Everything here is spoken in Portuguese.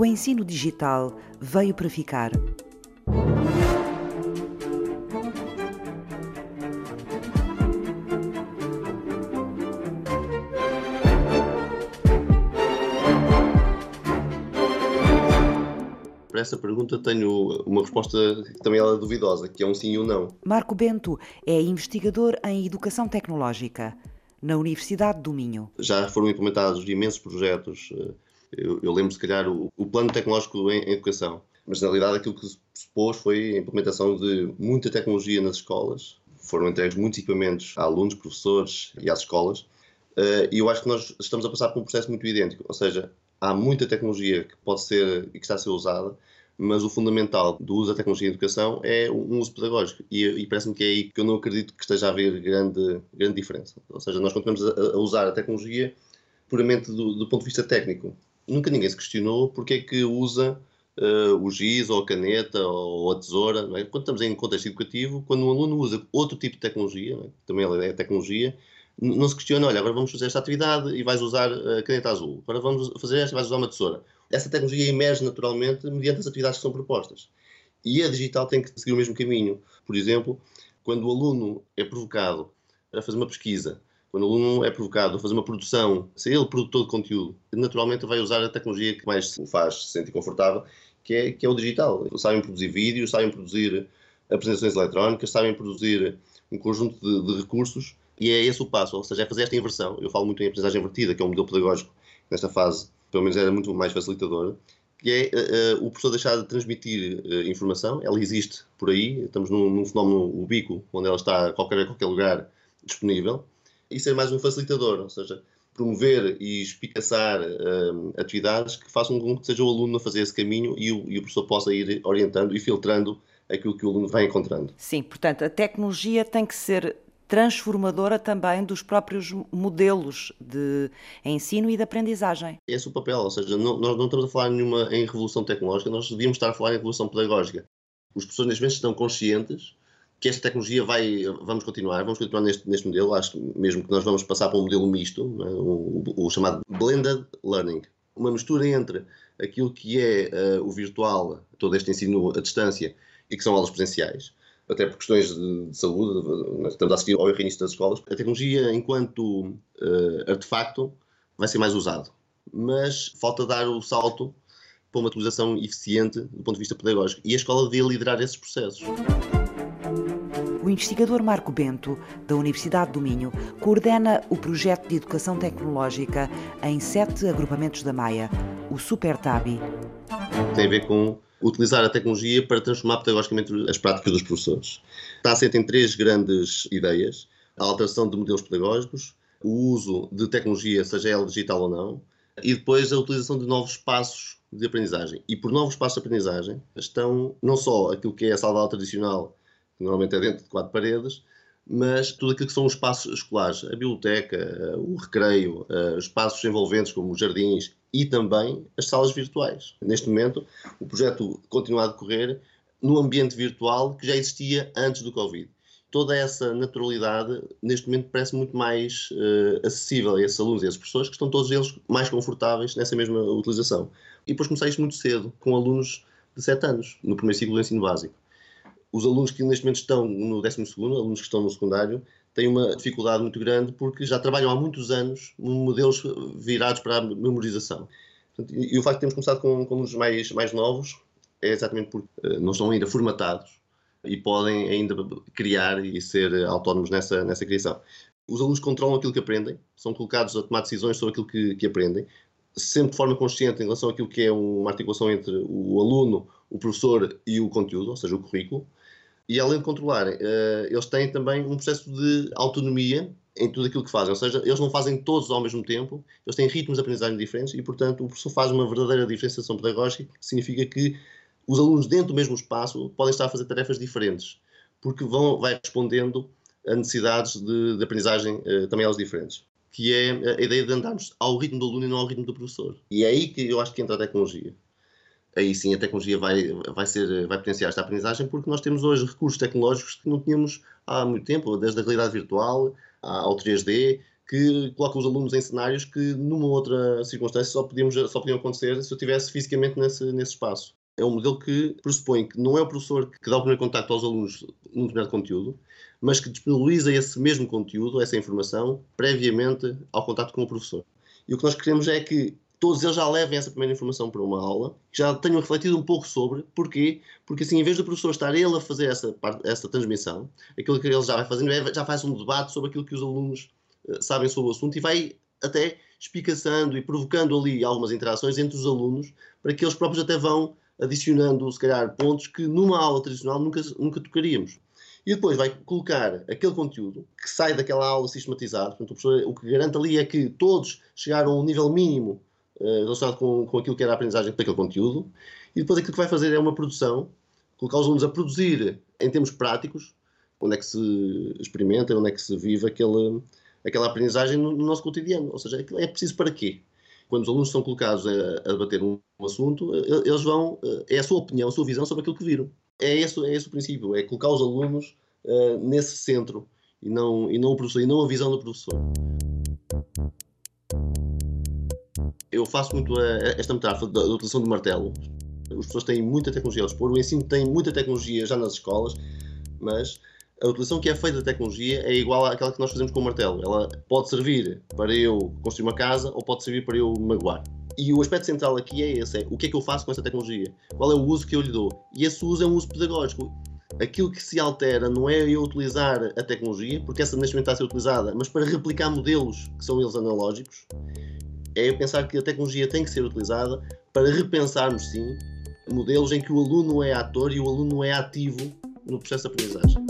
O ensino digital veio para ficar. Para essa pergunta tenho uma resposta que também é duvidosa, que é um sim e um não. Marco Bento é investigador em educação tecnológica na Universidade do Minho. Já foram implementados imensos projetos. Eu, eu lembro, se calhar, o, o plano tecnológico em, em, educação, mas na realidade aquilo que se propôs foi a implementação de muita tecnologia nas escolas. Foram entregues muitos equipamentos a alunos, professores e às escolas. Eh, e eu acho que nós estamos a passar por um processo muito idêntico, ou seja, há muita tecnologia que pode ser e que está a ser usada, mas o fundamental do uso da tecnologia em educação é um uso pedagógico. E, e parece-me que é aí que eu não acredito que esteja a haver grande, grande diferença. Ou seja, nós continuamos a, a usar a tecnologia puramente do, do, ponto de vista técnico. Nunca ninguém se questionou porque é que usa uh, o giz ou a caneta ou a tesoura. É? Quando estamos em contexto educativo, quando um aluno usa outro tipo de tecnologia, é? também é tecnologia, não se questiona, olha, agora vamos fazer esta atividade e vais usar a caneta azul. Agora vamos fazer esta e vais usar uma tesoura essa tecnologia emerge naturalmente mediante as atividades que são propostas. E a digital tem que seguir o mesmo caminho. Por exemplo, quando o aluno é provocado a fazer uma pesquisa, quando o aluno é provocado a fazer uma produção, se ele produtor de conteúdo, naturalmente vai usar a tecnologia que mais o faz se sentir confortável, que é, que é o digital. Sabem produzir vídeos, sabem produzir apresentações eletrónicas, sabem produzir um conjunto de, de, recursos e é esse o passo, ou seja, é fazer esta inversão. Eu falo muito em aprendizagem invertida, que é um modelo pedagógico nesta fase pelo menos era muito mais facilitadora, que é uh, o professor deixar de transmitir uh, informação, ela existe por aí, estamos num, num, fenómeno ubico, onde ela está a qualquer, a qualquer lugar disponível, e ser mais um facilitador, ou seja, promover e espicaçar uh, atividades que façam com que seja o aluno a fazer esse caminho e o, e o professor possa ir orientando e filtrando aquilo que o aluno vai encontrando. Sim, portanto, a tecnologia tem que ser transformadora também dos próprios modelos de ensino e de aprendizagem. Esse é o papel, ou seja, não, nós não estamos a falar nenhuma em revolução tecnológica, nós devíamos estar a falar em revolução pedagógica. Os professores neste momento estão conscientes que esta tecnologia vai, vamos continuar, vamos continuar neste, neste modelo, acho mesmo que nós vamos passar para um modelo misto, é? o, o, chamado blended learning, uma mistura entre aquilo que é uh, o virtual, todo este ensino à distância, e que são aulas presenciais, até por questões de, de saúde, estamos a assistir ao reinício das escolas, a tecnologia, enquanto uh, artefacto, vai ser mais usado. Mas falta dar o salto para uma utilização eficiente do ponto de vista pedagógico. E a escola devia liderar esses processos. O investigador Marco Bento, da Universidade do Minho, coordena o projeto de educação tecnológica em sete agrupamentos da Maia, o Super Tabi. Tem a ver com utilizar a tecnologia para transformar pedagogicamente as práticas dos professores. Está assente em três grandes ideias: a alteração de modelos pedagógicos, o uso de tecnologia, seja ela digital ou não, e depois a utilização de novos espaços de aprendizagem. E por novos espaços de aprendizagem estão não só aquilo que é a sala tradicional, normalmente é dentro de quatro paredes, mas tudo aquilo que são os espaços escolares, a biblioteca, o recreio, eh, os espaços envolventes como os jardins e também as salas virtuais. Neste momento, o projeto continua a decorrer no ambiente virtual que já existia antes do Covid. Toda essa naturalidade, neste momento, parece muito mais uh, acessível a esses alunos e a essas pessoas que estão todos eles mais confortáveis nessa mesma utilização. E depois começar isto muito cedo, com alunos de 7 anos, no primeiro ciclo do ensino básico. Os alunos que neste momento estão no 12 alunos que estão no secundário, têm uma dificuldade muito grande porque já trabalham há muitos anos modelos virados para a memorização. E o facto de termos começado com, com os mais, mais novos é exatamente porque eh, não estão ainda formatados e podem ainda criar e ser autónomos nessa, nessa criação. Os alunos controlam aquilo que aprendem, são colocados a tomar decisões sobre aquilo que, que aprendem, sempre de forma consciente em relação àquilo que é uma articulação entre o aluno, o professor e o conteúdo, ou seja, o currículo. E além de controlarem, uh, eles têm também um processo de autonomia em tudo aquilo que fazem. Ou seja, eles não fazem todos ao mesmo tempo, eles têm ritmos de aprendizagem diferentes e, portanto, o professor faz uma verdadeira diferenciação pedagógica, que significa que os alunos dentro do mesmo espaço podem estar a fazer tarefas diferentes, porque vão, vai respondendo a necessidades de, de aprendizagem uh, também elas diferentes. Que é a ideia de andarmos ao ritmo do aluno e não ao ritmo do professor. E é aí que eu acho que entra a tecnologia aí sim a tecnologia vai, vai, ser, vai potenciar esta aprendizagem, porque nós temos hoje recursos tecnológicos que não tínhamos há muito tempo, desde a realidade virtual ao 3D, que coloca os alunos em cenários que numa outra circunstância só, podíamos, só podiam acontecer se eu estivesse fisicamente nesse, nesse espaço. É um modelo que pressupõe que não é o professor que dá o primeiro contacto aos alunos num determinado conteúdo, mas que disponibiliza esse mesmo conteúdo, essa informação, previamente ao contato com o professor. E o que nós queremos é que todos eles já levem essa primeira informação para uma aula, que já tenham refletido um pouco sobre. Porquê? Porque assim, em vez do professor estar ele a fazer essa, essa transmissão, aquilo que ele já vai fazendo é já faz um debate sobre aquilo que os alunos uh, sabem sobre o assunto e vai até espicaçando e provocando ali algumas interações entre os alunos para que eles próprios até vão adicionando, se calhar, pontos que numa aula tradicional nunca, nunca tocaríamos. E depois vai colocar aquele conteúdo que sai daquela aula sistematizado. Portanto, o, professor, o que garante ali é que todos chegaram a um nível mínimo uh, relacionado com, com aquilo que era a aprendizagem daquele conteúdo. E depois aquilo que vai fazer é uma produção, colocar os alunos a produzir em termos práticos, onde é que se experimenta, onde é que se vive aquele, aquela aprendizagem no, no nosso cotidiano. Ou seja, é preciso para quê? Quando os alunos são colocados a, a debater um, assunto, eles vão, é a sua opinião, a sua visão sobre aquilo que viram. É esse, é esse o princípio, é colocar os alunos uh, nesse centro e não, e não o professor, e não a visão do professor. Eu faço muito a, esta metáfora da, da utilização do martelo. As pessoas têm muita tecnologia ao dispor, o ensino tem muita tecnologia já nas escolas, mas a utilização que é feita da tecnologia é igual àquela que nós fazemos com o martelo. Ela pode servir para eu construir uma casa ou pode servir para eu magoar. E o aspecto central aqui é esse: é o que é que eu faço com essa tecnologia? Qual é o uso que eu lhe dou? E esse uso é um uso pedagógico. Aquilo que se altera não é eu utilizar a tecnologia, porque essa neste momento está a ser utilizada, mas para replicar modelos que são eles analógicos, é eu pensar que a tecnologia tem que ser utilizada para repensarmos, sim, modelos em que o aluno é ator e o aluno é ativo no processo de aprendizagem.